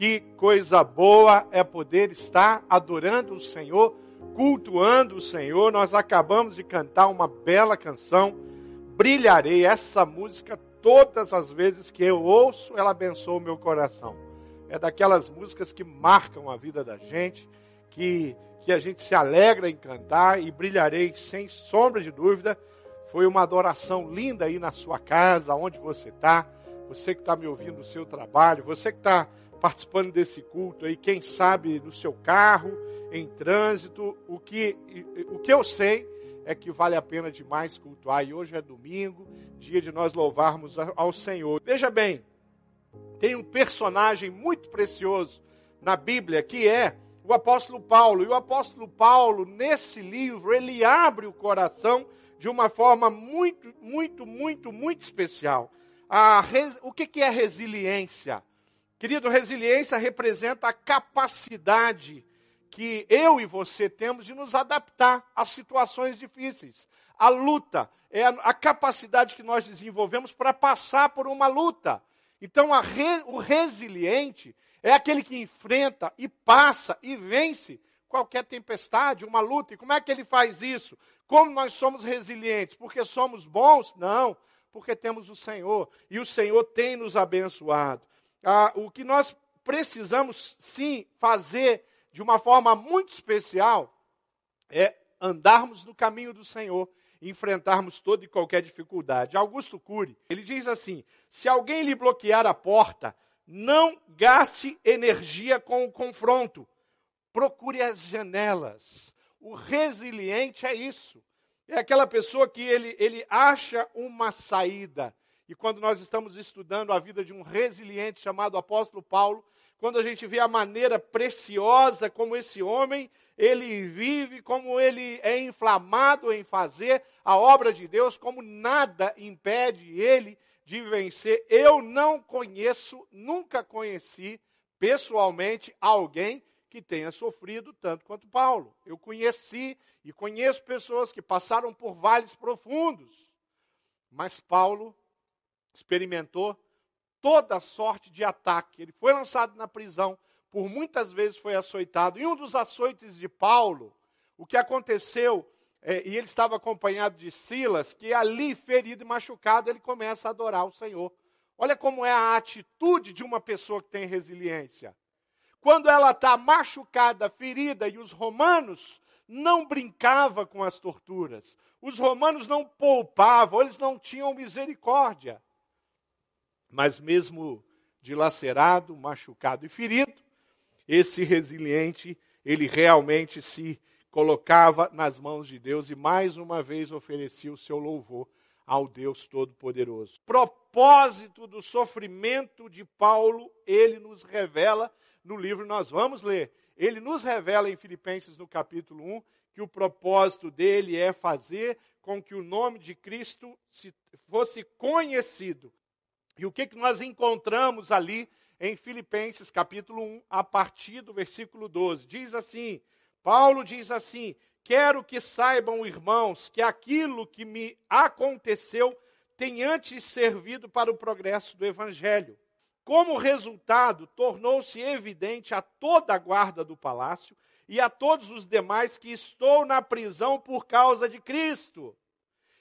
Que coisa boa é poder estar adorando o Senhor, cultuando o Senhor. Nós acabamos de cantar uma bela canção, Brilharei. Essa música, todas as vezes que eu ouço, ela abençoa o meu coração. É daquelas músicas que marcam a vida da gente, que, que a gente se alegra em cantar e brilharei sem sombra de dúvida. Foi uma adoração linda aí na sua casa, onde você está. Você que está me ouvindo no seu trabalho, você que está participando desse culto aí, quem sabe no seu carro, em trânsito, o que, o que eu sei é que vale a pena demais cultuar. E hoje é domingo, dia de nós louvarmos ao Senhor. Veja bem, tem um personagem muito precioso na Bíblia que é o apóstolo Paulo. E o apóstolo Paulo, nesse livro, ele abre o coração de uma forma muito, muito, muito, muito especial. Res... O que, que é resiliência? Querido, resiliência representa a capacidade que eu e você temos de nos adaptar às situações difíceis. A luta é a, capacidade que nós desenvolvemos para passar por uma luta. Então, re, o resiliente é aquele que enfrenta e passa e vence qualquer tempestade, uma luta. E como é que ele faz isso? Como nós somos resilientes? Porque somos bons? Não, porque temos o Senhor. E o Senhor tem nos abençoado ah, o que nós precisamos sim fazer de uma forma muito especial é andarmos no caminho do Senhor enfrentarmos toda e qualquer dificuldade. Augusto Cury, ele diz assim: se alguém lhe bloquear a porta, não gaste energia com o confronto. Procure as janelas. O resiliente é isso. É aquela pessoa que ele, ele acha uma saída, e quando nós estamos estudando a vida de um resiliente chamado apóstolo Paulo, quando a gente vê a maneira preciosa como esse homem, ele vive, como ele é inflamado em fazer a obra de Deus, como nada impede ele de vencer. Eu não conheço, nunca conheci pessoalmente alguém que tenha sofrido tanto quanto Paulo. Eu conheci e conheço pessoas que passaram por vales profundos, mas Paulo experimentou toda sorte de ataque. Ele foi lançado na prisão, por muitas vezes foi açoitado. E um dos açoites de Paulo, o que aconteceu, é, e ele estava acompanhado de Silas, que ali, ferido e machucado, ele começa a adorar o Senhor. Olha como é a atitude de uma pessoa que tem resiliência. Quando ela está machucada, ferida, e os romanos não brincavam com as torturas, os romanos não poupavam, eles não tinham misericórdia. Mas mesmo dilacerado, machucado e ferido, esse resiliente, ele realmente se colocava nas mãos de Deus e mais uma vez oferecia o seu louvor ao Deus Todo-Poderoso. Propósito do sofrimento de Paulo, ele nos revela no livro, nós vamos ler. Ele nos revela em Filipenses, no capítulo 1, que o propósito dele é fazer com que o nome de Cristo se, fosse conhecido e o que, que nós encontramos ali em Filipenses capítulo 1, a partir do versículo 12? Diz assim: Paulo diz assim: Quero que saibam, irmãos, que aquilo que me aconteceu tem antes servido para o progresso do evangelho. Como resultado, tornou-se evidente a toda a guarda do palácio e a todos os demais que estou na prisão por causa de Cristo.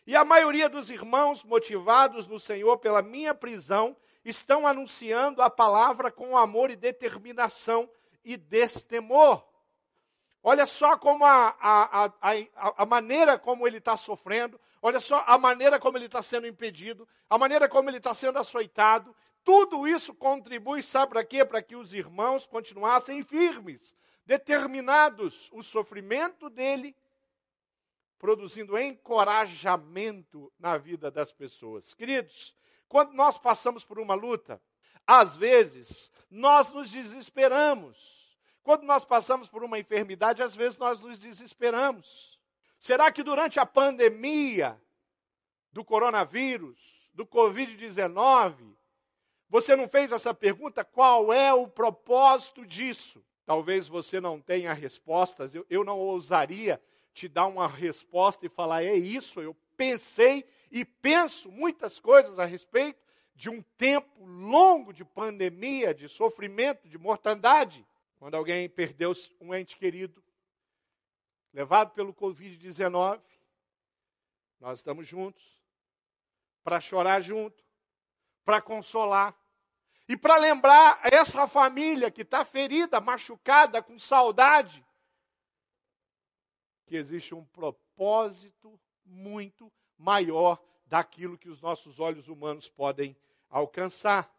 E a maioria dos irmãos, motivados no Senhor pela minha prisão, estão anunciando a palavra com amor e determinação e destemor. Olha só como a, a, a, a maneira como ele está sofrendo, olha só a maneira como ele está sendo impedido, a maneira como ele está sendo açoitado. Tudo isso contribui, sabe para quê? Para que os irmãos continuassem firmes, determinados. O sofrimento dele produzindo encorajamento na vida das pessoas. Queridos, quando nós passamos por uma luta, às vezes nós nos desesperamos. Quando nós passamos por uma enfermidade, às vezes nós nos desesperamos. Será que durante a pandemia do coronavírus, do Covid-19, você não fez essa pergunta? Qual é o propósito disso? Talvez você não tenha respostas, eu, eu não ousaria te dar uma resposta e falar: é isso, eu pensei e penso muitas coisas a respeito de um tempo longo de pandemia, de sofrimento, de mortandade. Quando alguém perdeu um ente querido, levado pelo Covid-19, nós estamos juntos para chorar junto, para consolar e para lembrar essa família que está ferida, machucada, com saudade, que existe um propósito muito maior daquilo que os nossos olhos humanos podem alcançar.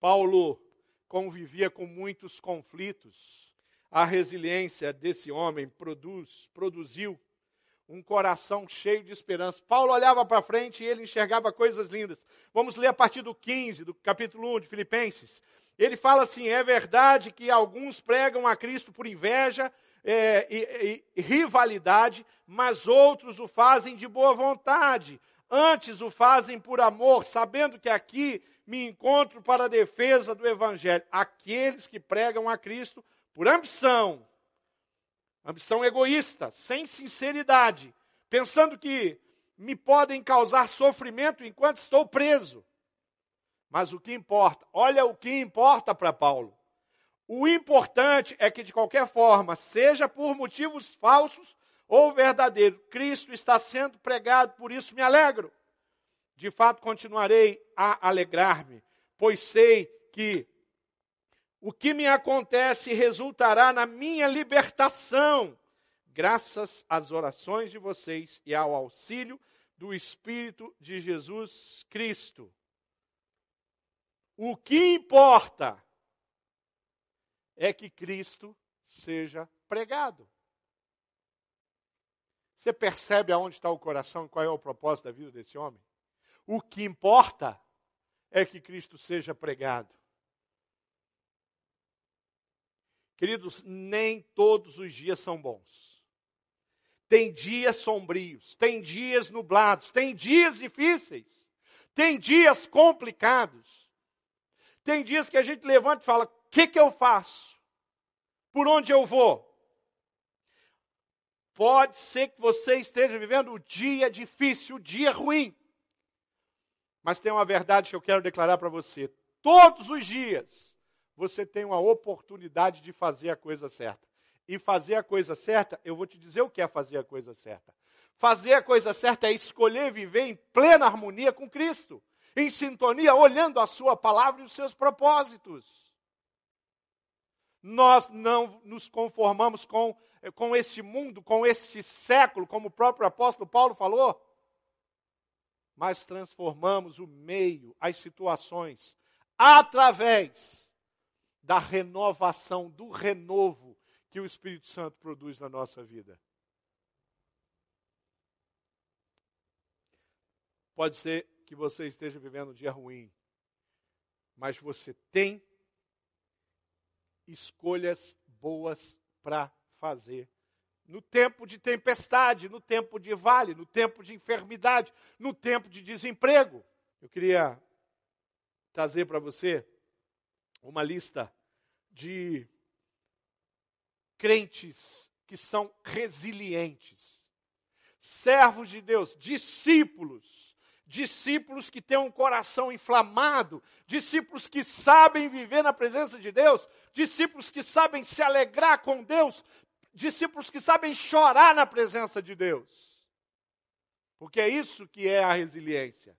Paulo convivia com muitos conflitos. A resiliência desse homem produz, produziu um coração cheio de esperança. Paulo olhava para frente e ele enxergava coisas lindas. Vamos ler a partir do 15, do capítulo 1 de Filipenses. Ele fala assim: é verdade que alguns pregam a Cristo por inveja é, e, e, rivalidade, mas outros o fazem de boa vontade. Antes o fazem por amor, sabendo que aqui me encontro para a defesa do Evangelho. Aqueles que pregam a Cristo por ambição, ambição egoísta, sem sinceridade, pensando que me podem causar sofrimento enquanto estou preso. Mas o que importa? Olha o que importa para Paulo. O importante é que, de qualquer forma, seja por motivos falsos ou verdadeiros, Cristo está sendo pregado, por isso me alegro. De fato, continuarei a alegrar-me, pois sei que o que me acontece resultará na minha libertação, graças às orações de vocês e ao auxílio do Espírito de Jesus Cristo. O que importa é que Cristo seja pregado. Você percebe aonde está o coração qual é o propósito da vida desse homem? O que importa é que Cristo seja pregado. Queridos, nem todos os dias são bons. Tem dias sombrios, tem dias nublados, tem dias difíceis, tem dias complicados. Tem dias que a gente levanta e fala: o que, que eu faço? por onde eu vou. Pode ser que você esteja vivendo o dia difícil, o dia ruim. Mas tem uma verdade que eu quero declarar para você. Todos os dias você tem uma oportunidade de fazer a coisa certa. E fazer a coisa certa, eu vou te dizer o que é fazer a coisa certa. Fazer a coisa certa é escolher viver em plena harmonia com Cristo, em sintonia, olhando a Sua palavra e os seus propósitos nós não nos conformamos com, com este mundo, com este século, como o próprio apóstolo Paulo falou, mas transformamos o meio, as situações, através da renovação, do renovo que o Espírito Santo produz na nossa vida. Pode ser que você esteja vivendo um dia ruim, mas você tem escolhas boas para fazer. No tempo de tempestade, no tempo de vale, no tempo de enfermidade, no tempo de desemprego. Eu queria trazer para você uma lista de crentes que são resilientes, servos de Deus, discípulos discípulos que têm um coração inflamado, discípulos que sabem viver na presença de Deus, discípulos que sabem se alegrar com Deus, discípulos que sabem chorar na presença de Deus. Porque é isso que é a resiliência.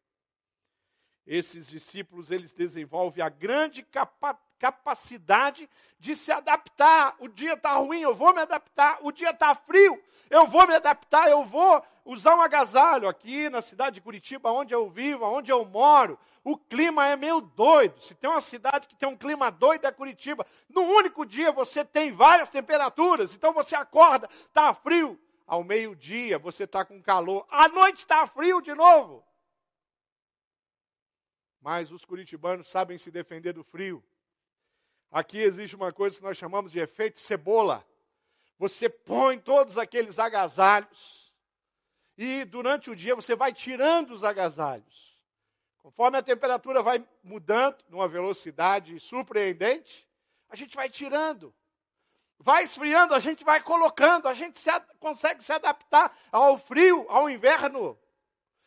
Esses discípulos, eles desenvolvem a grande capa capacidade de se adaptar. O dia está ruim, eu vou me adaptar. O dia está frio, eu vou me adaptar. Eu vou usar um agasalho aqui na cidade de Curitiba, onde eu vivo, onde eu moro. O clima é meio doido. Se tem uma cidade que tem um clima doido é Curitiba. No único dia você tem várias temperaturas. Então você acorda, está frio. Ao meio-dia você está com calor. À noite está frio de novo. Mas os curitibanos sabem se defender do frio. Aqui existe uma coisa que nós chamamos de efeito cebola. Você põe todos aqueles agasalhos e durante o dia você vai tirando os agasalhos. Conforme a temperatura vai mudando numa velocidade surpreendente, a gente vai tirando. Vai esfriando, a gente vai colocando, a gente se, consegue se adaptar ao frio, ao inverno.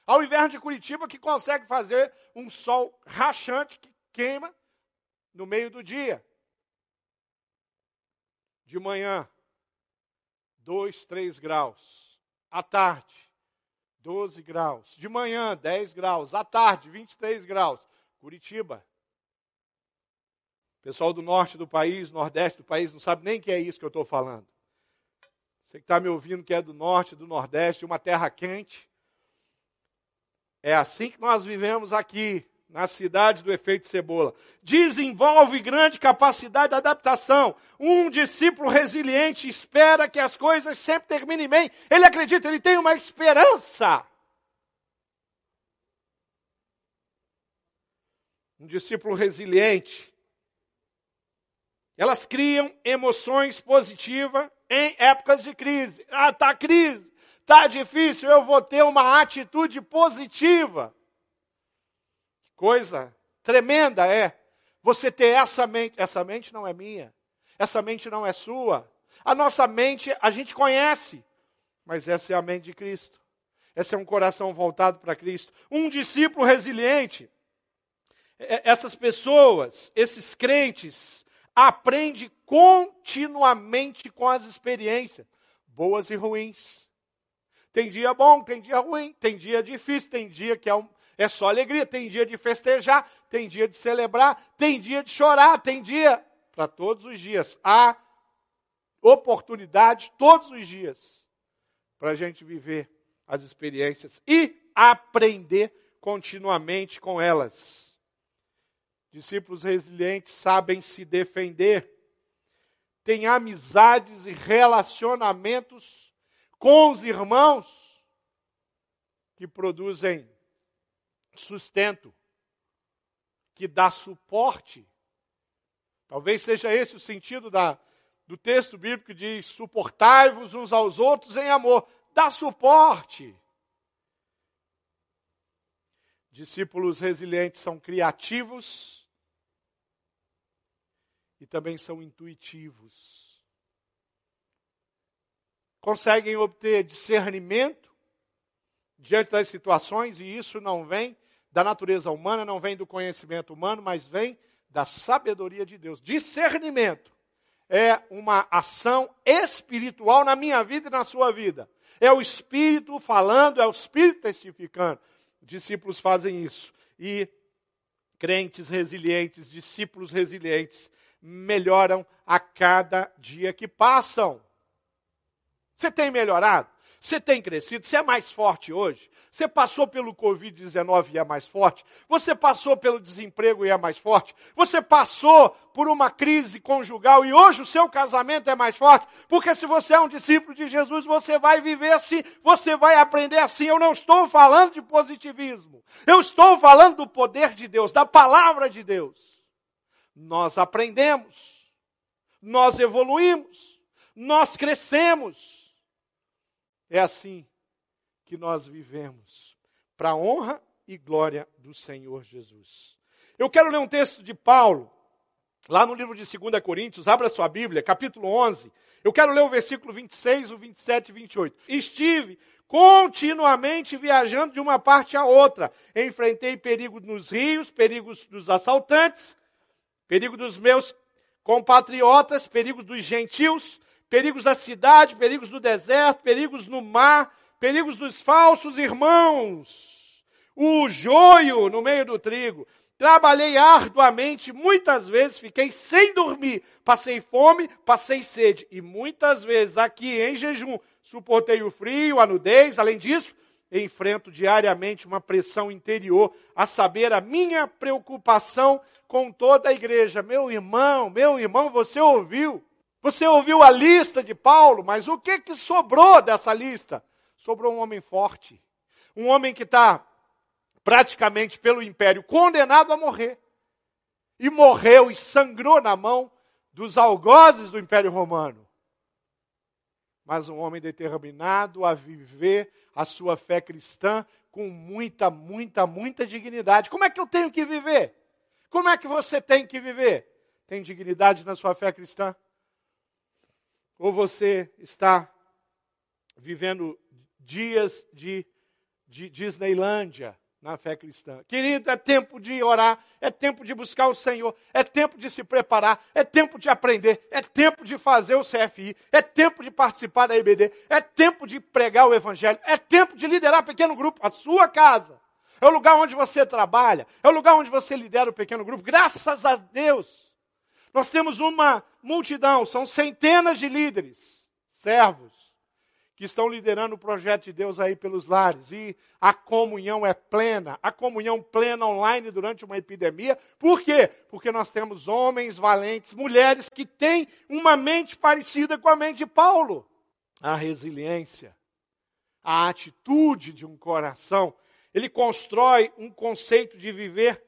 Ao inverno de Curitiba, que consegue fazer um sol rachante que queima no meio do dia. De manhã, 2, 3 graus. À tarde, 12 graus. De manhã, 10 graus. À tarde, 23 graus. Curitiba. Pessoal do norte do país, nordeste do país, não sabe nem que é isso que eu estou falando. Você que está me ouvindo, que é do norte, do nordeste, uma terra quente. É assim que nós vivemos aqui, na cidade do efeito cebola. Desenvolve grande capacidade de adaptação. Um discípulo resiliente espera que as coisas sempre terminem bem. Ele acredita, ele tem uma esperança. Um discípulo resiliente. Elas criam emoções positivas em épocas de crise. Ah, tá crise. Está difícil, eu vou ter uma atitude positiva. Coisa tremenda é você ter essa mente. Essa mente não é minha. Essa mente não é sua. A nossa mente a gente conhece, mas essa é a mente de Cristo. Esse é um coração voltado para Cristo. Um discípulo resiliente. Essas pessoas, esses crentes, aprendem continuamente com as experiências, boas e ruins. Tem dia bom, tem dia ruim, tem dia difícil, tem dia que é, um, é só alegria, tem dia de festejar, tem dia de celebrar, tem dia de chorar, tem dia para todos os dias. Há oportunidade todos os dias para a gente viver as experiências e aprender continuamente com elas. Discípulos resilientes sabem se defender, têm amizades e relacionamentos com os irmãos que produzem sustento, que dá suporte. Talvez seja esse o sentido da, do texto bíblico que diz: suportai-vos uns aos outros em amor. Dá suporte. Discípulos resilientes são criativos e também são intuitivos conseguem obter discernimento diante das situações, e isso não vem da natureza humana, não vem do conhecimento humano, mas vem da sabedoria de Deus. Discernimento é uma ação espiritual na minha vida e na sua vida. É o Espírito falando, é o Espírito testificando. Discípulos fazem isso. E crentes resilientes, discípulos resilientes, melhoram a cada dia que passam. Você tem melhorado? Você tem crescido? Você é mais forte hoje? Você passou pelo Covid-19 e é mais forte? Você passou pelo desemprego e é mais forte? Você passou por uma crise conjugal e hoje o seu casamento é mais forte? Porque se você é um discípulo de Jesus, você vai viver assim, você vai aprender assim. Eu não estou falando de positivismo. Eu estou falando do poder de Deus, da palavra de Deus. Nós aprendemos, nós evoluímos, nós crescemos é assim que nós vivemos, para a honra e glória do Senhor Jesus. Eu quero ler um texto de Paulo, lá no livro de 2 Coríntios, abra sua Bíblia, capítulo 11. Eu quero ler o versículo 26, o 27 e 28. Estive continuamente viajando de uma parte a outra. Enfrentei perigo nos rios, perigos dos assaltantes, perigo dos meus compatriotas, perigo dos gentios, perigos da cidade, perigos do deserto, perigos no mar, perigos dos falsos irmãos, o joio no meio do trigo. Trabalhei arduamente, muitas vezes fiquei sem dormir, passei fome, passei sede, e muitas vezes aqui em jejum suportei o frio, a nudez, além disso, enfrento diariamente uma pressão interior, a saber, a minha preocupação com toda a igreja. Meu irmão, meu irmão, você ouviu? Você ouviu a lista de Paulo, mas o que, que sobrou dessa lista? Sobrou um homem forte. Um homem que está praticamente pelo império condenado a morrer. E morreu e sangrou na mão dos algozes do império romano. Mas um homem determinado a viver a sua fé cristã com muita, muita, muita dignidade. Como é que eu tenho que viver? Como é que você tem que viver? Tem dignidade na sua fé cristã? Ou você está vivendo dias de de Disneylândia na fé cristã. Querido, é tempo de orar, é tempo de buscar o Senhor, é tempo de se preparar, é tempo de aprender, é tempo de fazer o CFI, é tempo de participar da IBD, é tempo de pregar o Evangelho, é tempo de liderar pequeno grupo, a sua casa. É o lugar onde você trabalha, é o lugar onde você lidera o pequeno grupo. Graças a Deus, nós temos uma multidão, são centenas de líderes, servos, que estão liderando o projeto de Deus aí pelos lares. E a comunhão é plena, a comunhão plena online durante uma epidemia. Por quê? Porque nós temos homens valentes, mulheres que têm uma mente parecida com a mente de Paulo. A resiliência, a atitude de um coração. Ele constrói um conceito de viver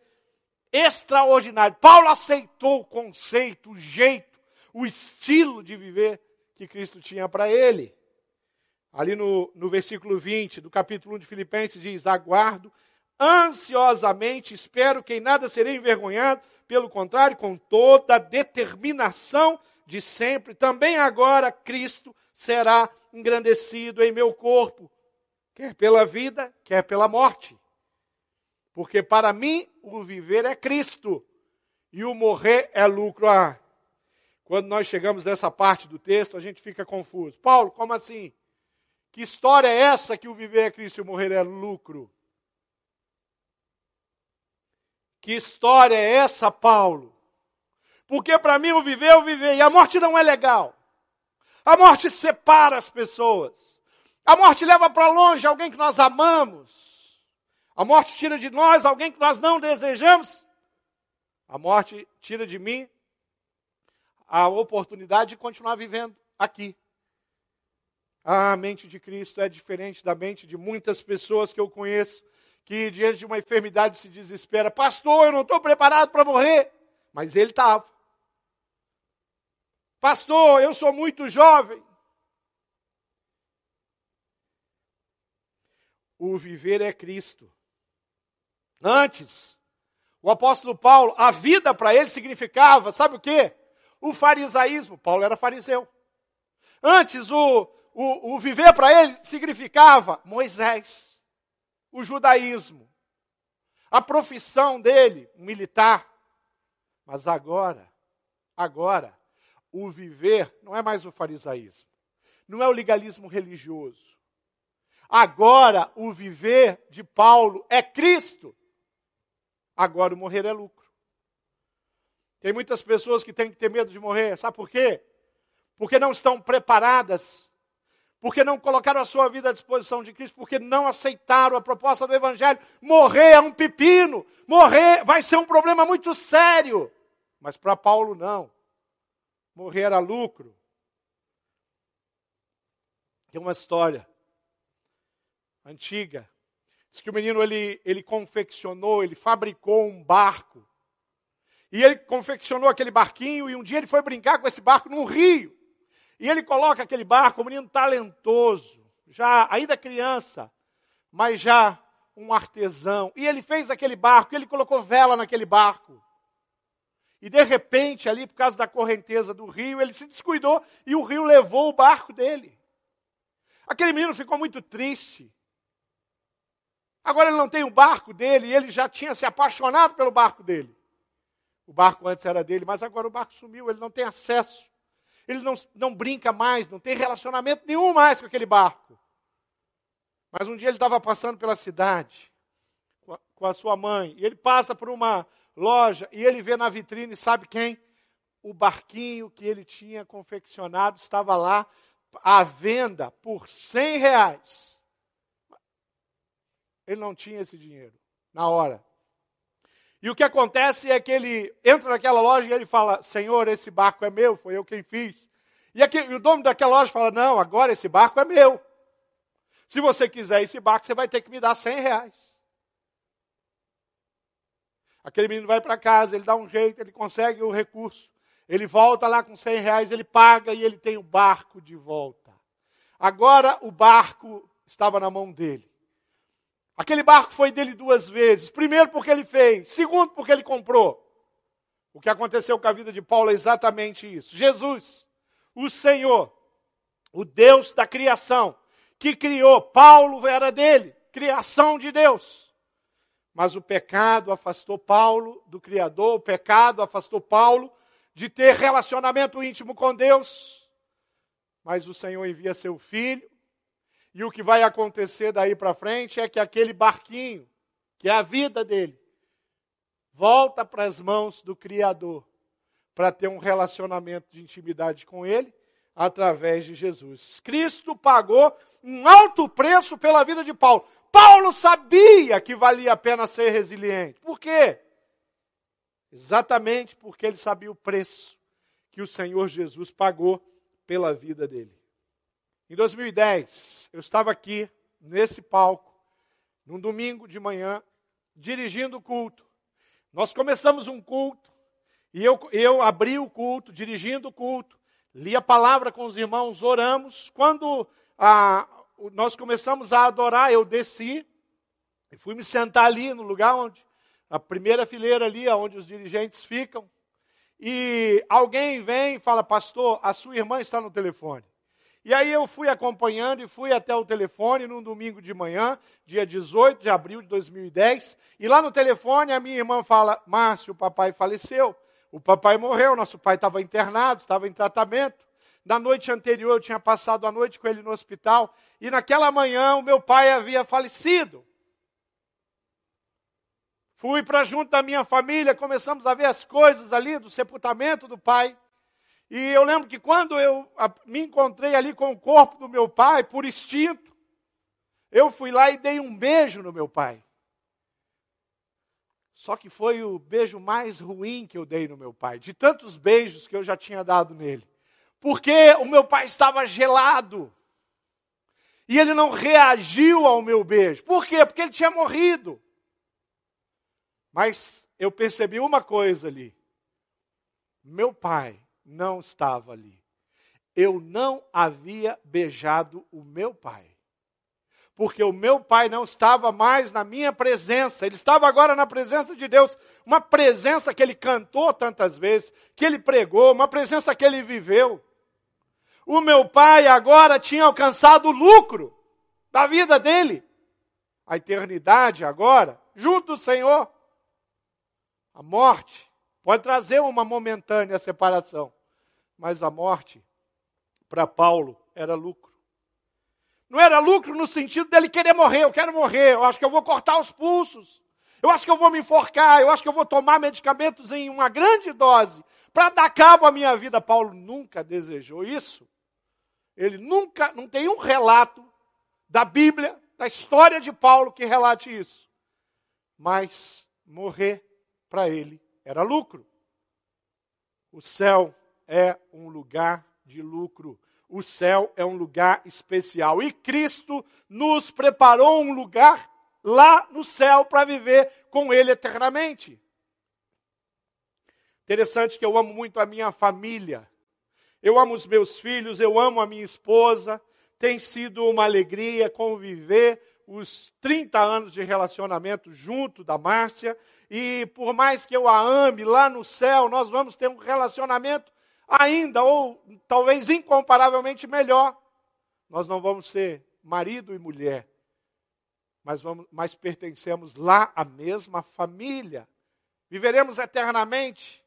extraordinário. Paulo aceitou o conceito, o jeito, o estilo de viver que Cristo tinha para ele. Ali no, no versículo 20 do capítulo 1 de Filipenses diz: Aguardo ansiosamente, espero que em nada serei envergonhado, pelo contrário, com toda a determinação de sempre, também agora Cristo será engrandecido em meu corpo, quer pela vida, quer pela morte. Porque para mim o viver é Cristo e o morrer é lucro. Ah, quando nós chegamos nessa parte do texto, a gente fica confuso. Paulo, como assim? Que história é essa que o viver é Cristo e o morrer é lucro? Que história é essa, Paulo? Porque para mim o viver é o viver e a morte não é legal. A morte separa as pessoas. A morte leva para longe alguém que nós amamos. A morte tira de nós alguém que nós não desejamos. A morte tira de mim a oportunidade de continuar vivendo aqui. A mente de Cristo é diferente da mente de muitas pessoas que eu conheço, que diante de uma enfermidade se desespera. Pastor, eu não estou preparado para morrer. Mas ele estava. Pastor, eu sou muito jovem. O viver é Cristo. Antes, o apóstolo Paulo, a vida para ele significava, sabe o quê? O farisaísmo. Paulo era fariseu. Antes, o, o, o viver para ele significava Moisés, o judaísmo, a profissão dele, militar. Mas agora, agora, o viver não é mais o farisaísmo, não é o legalismo religioso. Agora, o viver de Paulo é Cristo. Agora, o morrer é lucro. Tem muitas pessoas que têm que ter medo de morrer, sabe por quê? Porque não estão preparadas porque não colocaram a sua vida à disposição de Cristo, porque não aceitaram a proposta do Evangelho. Morrer é um pepino, morrer vai ser um problema muito sério. Mas para Paulo, não. Morrer era lucro. Tem uma história antiga. Diz que o menino ele, ele confeccionou, ele fabricou um barco. E ele confeccionou aquele barquinho e um dia ele foi brincar com esse barco num rio. E ele coloca aquele barco, um menino talentoso, já ainda criança, mas já um artesão. E ele fez aquele barco, ele colocou vela naquele barco. E de repente, ali por causa da correnteza do rio, ele se descuidou e o rio levou o barco dele. Aquele menino ficou muito triste. Agora ele não tem o barco dele e ele já tinha se apaixonado pelo barco dele. O barco antes era dele, mas agora o barco sumiu, ele não tem acesso ele não, não brinca mais, não tem relacionamento nenhum mais com aquele barco. Mas um dia ele estava passando pela cidade com a, com a sua mãe, e ele passa por uma loja e ele vê na vitrine, sabe quem? O barquinho que ele tinha confeccionado estava lá à venda por 100 reais. Ele não tinha esse dinheiro na hora. E o que acontece é que ele entra naquela loja e ele fala: Senhor, esse barco é meu, foi eu quem fiz. E, aqui, e o dono daquela loja fala: Não, agora esse barco é meu. Se você quiser esse barco, você vai ter que me dar 100 reais. Aquele menino vai para casa, ele dá um jeito, ele consegue o recurso. Ele volta lá com 100 reais, ele paga e ele tem o barco de volta. Agora o barco estava na mão dele. Aquele barco foi dele duas vezes. Primeiro, porque ele fez. Segundo, porque ele comprou. O que aconteceu com a vida de Paulo é exatamente isso. Jesus, o Senhor, o Deus da criação, que criou, Paulo era dele. criação de Deus. Mas o pecado afastou Paulo do Criador, o pecado afastou Paulo de ter relacionamento íntimo com Deus. Mas o Senhor envia seu filho, e o que vai acontecer daí para frente é que aquele barquinho, que é a vida dele, volta para as mãos do Criador, para ter um relacionamento de intimidade com ele através de Jesus. Cristo pagou um alto preço pela vida de Paulo. Paulo sabia que valia a pena ser resiliente. Por quê? Exatamente porque ele sabia o preço que o Senhor Jesus pagou pela vida dele. Em 2010, eu estava aqui, nesse palco, num domingo de manhã, dirigindo o culto. Nós começamos um culto, e eu, eu abri o culto, dirigindo o culto, li a palavra com os irmãos, oramos. Quando nós começamos a adorar, eu desci e fui me sentar ali no lugar onde, a primeira fileira ali, onde os dirigentes ficam. E alguém vem e fala, pastor, a sua irmã está no telefone. E aí eu fui acompanhando e fui até o telefone num domingo de manhã, dia 18 de abril de 2010. E lá no telefone a minha irmã fala: Márcio, o papai faleceu. O papai morreu, nosso pai estava internado, estava em tratamento. Na noite anterior eu tinha passado a noite com ele no hospital. E naquela manhã o meu pai havia falecido. Fui para junto da minha família, começamos a ver as coisas ali do sepultamento do pai. E eu lembro que quando eu me encontrei ali com o corpo do meu pai, por instinto, eu fui lá e dei um beijo no meu pai. Só que foi o beijo mais ruim que eu dei no meu pai, de tantos beijos que eu já tinha dado nele. Porque o meu pai estava gelado. E ele não reagiu ao meu beijo. Por quê? Porque ele tinha morrido. Mas eu percebi uma coisa ali. Meu pai não estava ali. Eu não havia beijado o meu pai. Porque o meu pai não estava mais na minha presença, ele estava agora na presença de Deus. Uma presença que ele cantou tantas vezes, que ele pregou, uma presença que ele viveu. O meu pai agora tinha alcançado o lucro da vida dele. A eternidade agora, junto do Senhor. A morte pode trazer uma momentânea separação mas a morte, para Paulo, era lucro. Não era lucro no sentido dele querer morrer, eu quero morrer, eu acho que eu vou cortar os pulsos, eu acho que eu vou me enforcar, eu acho que eu vou tomar medicamentos em uma grande dose para dar cabo à minha vida. Paulo nunca desejou isso. Ele nunca, não tem um relato da Bíblia, da história de Paulo que relate isso. Mas morrer para ele era lucro. O céu é um lugar de lucro. O céu é um lugar especial. E Cristo nos preparou um lugar lá no céu para viver com Ele eternamente. Interessante que eu amo muito a minha família. Eu amo os meus filhos, eu amo a minha esposa. Tem sido uma alegria conviver os 30 anos de relacionamento junto da Márcia. E por mais que eu a ame, lá no céu nós vamos ter um relacionamento ainda, ou talvez incomparavelmente melhor. Nós não vamos ser marido e mulher, mas, vamos, mas pertencemos lá à mesma família. Viveremos eternamente.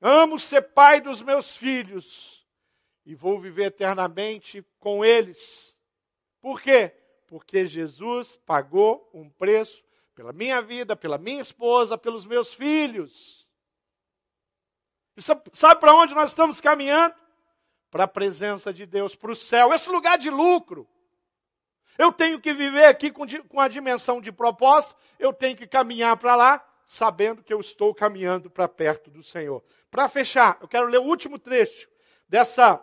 Amo ser pai dos meus filhos e vou viver eternamente com eles. Por quê? Porque Jesus pagou um preço pela minha vida, pela minha esposa, pelos meus filhos. Sabe para onde nós estamos caminhando? Para a presença de Deus, para o céu, esse lugar de lucro. Eu tenho que viver aqui com, com a dimensão de propósito, eu tenho que caminhar para lá, sabendo que eu estou caminhando para perto do Senhor. Para fechar, eu quero ler o último trecho dessa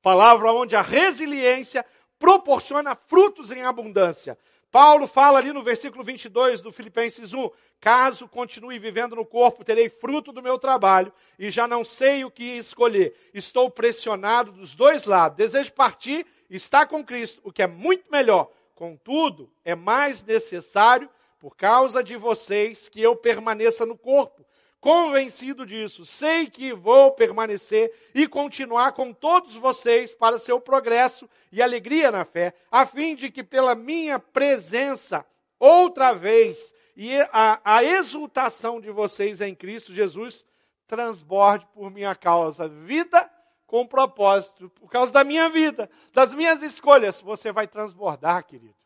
palavra onde a resiliência proporciona frutos em abundância. Paulo fala ali no versículo 22 do Filipenses 1: Caso continue vivendo no corpo, terei fruto do meu trabalho e já não sei o que escolher. Estou pressionado dos dois lados. Desejo partir estar com Cristo, o que é muito melhor. Contudo, é mais necessário, por causa de vocês, que eu permaneça no corpo. Convencido disso. Sei que vou permanecer e continuar com todos vocês para seu progresso e alegria na fé, a fim de que pela minha presença, outra vez, e a, a exultação de vocês em Cristo Jesus transborde por minha causa. Vida com propósito, por causa da minha vida, das minhas escolhas, você vai transbordar, querido.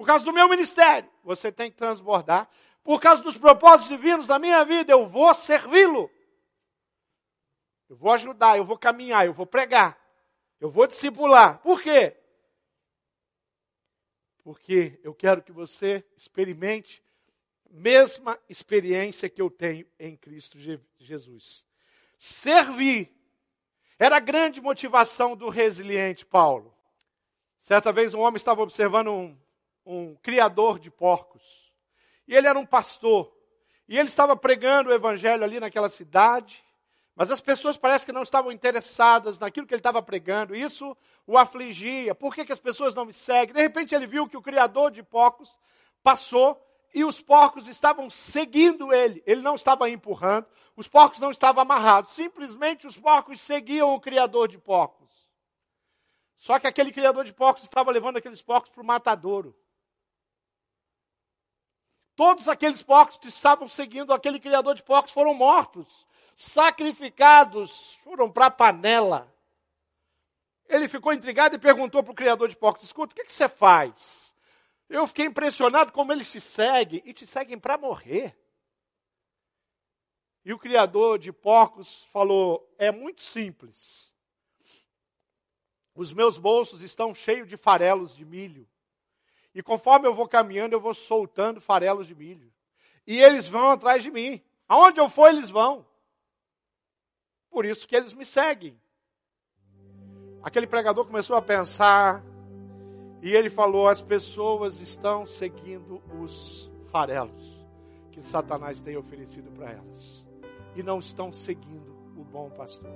Por causa do meu ministério, você tem que transbordar por causa dos propósitos divinos da minha vida, eu vou servi-lo. Eu vou ajudar, eu vou caminhar, eu vou pregar, eu vou discipular. Por quê? Porque eu quero que você experimente a mesma experiência que eu tenho em Cristo Jesus. Servir era a grande motivação do resiliente Paulo. Certa vez um homem estava observando um, um criador de porcos. E ele era um pastor. E ele estava pregando o evangelho ali naquela cidade. Mas as pessoas parece que não estavam interessadas naquilo que ele estava pregando. Isso o afligia. Por que, que as pessoas não me seguem? De repente ele viu que o criador de porcos passou e os porcos estavam seguindo ele. Ele não estava empurrando, os porcos não estavam amarrados. Simplesmente os porcos seguiam o criador de porcos. Só que aquele criador de porcos estava levando aqueles porcos para o matadouro. Todos aqueles porcos que estavam seguindo aquele criador de porcos foram mortos, sacrificados, foram para a panela. Ele ficou intrigado e perguntou para o criador de porcos: Escuta, o que, que você faz? Eu fiquei impressionado como eles te seguem e te seguem para morrer. E o criador de porcos falou: É muito simples. Os meus bolsos estão cheios de farelos de milho. E conforme eu vou caminhando, eu vou soltando farelos de milho. E eles vão atrás de mim. Aonde eu for, eles vão. Por isso que eles me seguem. Aquele pregador começou a pensar e ele falou: as pessoas estão seguindo os farelos que Satanás tem oferecido para elas e não estão seguindo o bom pastor.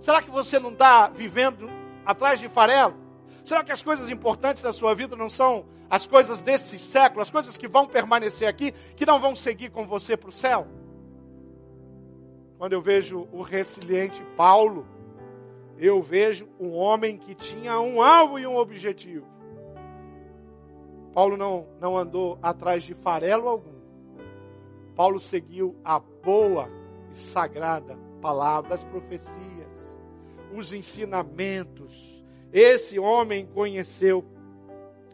Será que você não está vivendo atrás de farelo? Será que as coisas importantes da sua vida não são as coisas desse século, as coisas que vão permanecer aqui, que não vão seguir com você para o céu? Quando eu vejo o resiliente Paulo, eu vejo um homem que tinha um alvo e um objetivo. Paulo não, não andou atrás de farelo algum. Paulo seguiu a boa e sagrada palavra, as profecias, os ensinamentos, esse homem conheceu.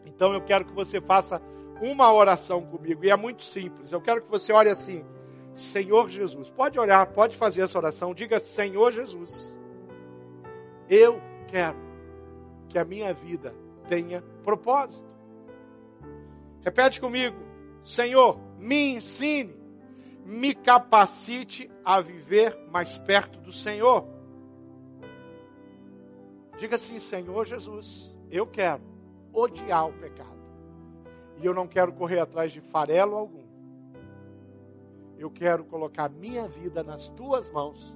Então eu quero que você faça uma oração comigo, e é muito simples. Eu quero que você ore assim: Senhor Jesus. Pode olhar, pode fazer essa oração. Diga: Senhor Jesus, eu quero que a minha vida tenha propósito. Repete comigo: Senhor, me ensine, me capacite a viver mais perto do Senhor. Diga assim: Senhor Jesus, eu quero odiar o pecado. E eu não quero correr atrás de farelo algum. Eu quero colocar minha vida nas tuas mãos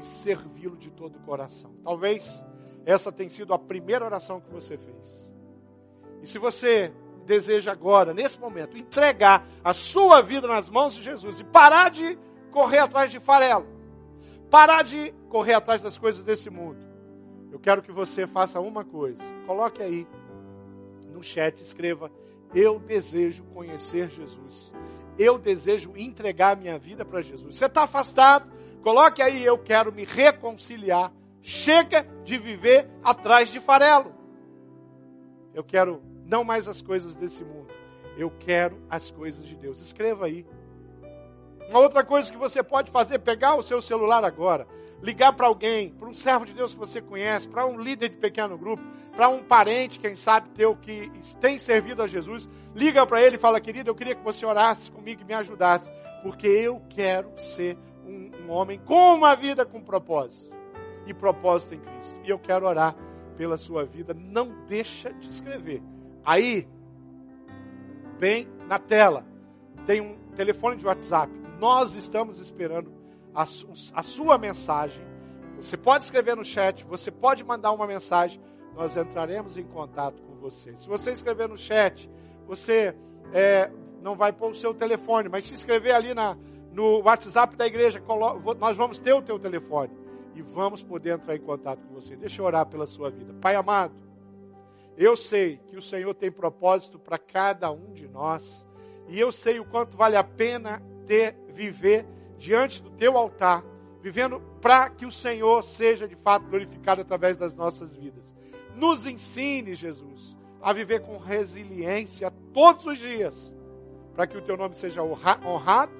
e servi-lo de todo o coração. Talvez essa tenha sido a primeira oração que você fez. E se você deseja agora, nesse momento, entregar a sua vida nas mãos de Jesus e parar de correr atrás de farelo, parar de correr atrás das coisas desse mundo, eu quero que você faça uma coisa. Coloque aí no chat, escreva: Eu desejo conhecer Jesus. Eu desejo entregar minha vida para Jesus. Você está afastado? Coloque aí: Eu quero me reconciliar. Chega de viver atrás de farelo. Eu quero não mais as coisas desse mundo. Eu quero as coisas de Deus. Escreva aí. Uma outra coisa que você pode fazer, pegar o seu celular agora, ligar para alguém, para um servo de Deus que você conhece, para um líder de pequeno grupo, para um parente, quem sabe, teu que tem servido a Jesus, liga para ele e fala, querido, eu queria que você orasse comigo e me ajudasse, porque eu quero ser um, um homem com uma vida com propósito e propósito em Cristo. E eu quero orar pela sua vida. Não deixa de escrever. Aí, bem na tela, tem um telefone de WhatsApp. Nós estamos esperando a, a sua mensagem. Você pode escrever no chat, você pode mandar uma mensagem, nós entraremos em contato com você. Se você escrever no chat, você é, não vai pôr o seu telefone, mas se inscrever ali na, no WhatsApp da igreja, nós vamos ter o teu telefone e vamos poder entrar em contato com você. Deixa eu orar pela sua vida. Pai amado, eu sei que o Senhor tem propósito para cada um de nós e eu sei o quanto vale a pena ter, viver diante do teu altar, vivendo para que o Senhor seja de fato glorificado através das nossas vidas. Nos ensine, Jesus, a viver com resiliência todos os dias, para que o teu nome seja honrado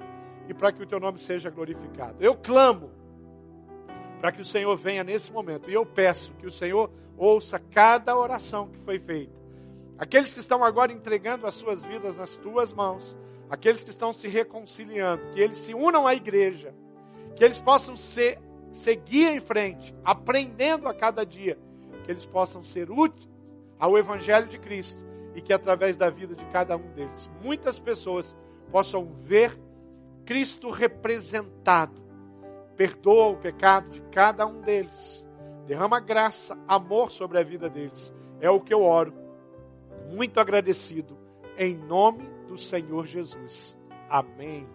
e para que o teu nome seja glorificado. Eu clamo para que o Senhor venha nesse momento e eu peço que o Senhor ouça cada oração que foi feita. Aqueles que estão agora entregando as suas vidas nas tuas mãos, aqueles que estão se reconciliando, que eles se unam à igreja, que eles possam ser, seguir em frente, aprendendo a cada dia, que eles possam ser úteis ao Evangelho de Cristo e que através da vida de cada um deles, muitas pessoas possam ver Cristo representado. Perdoa o pecado de cada um deles. Derrama graça, amor sobre a vida deles. É o que eu oro. Muito agradecido. Em nome do Senhor Jesus. Amém.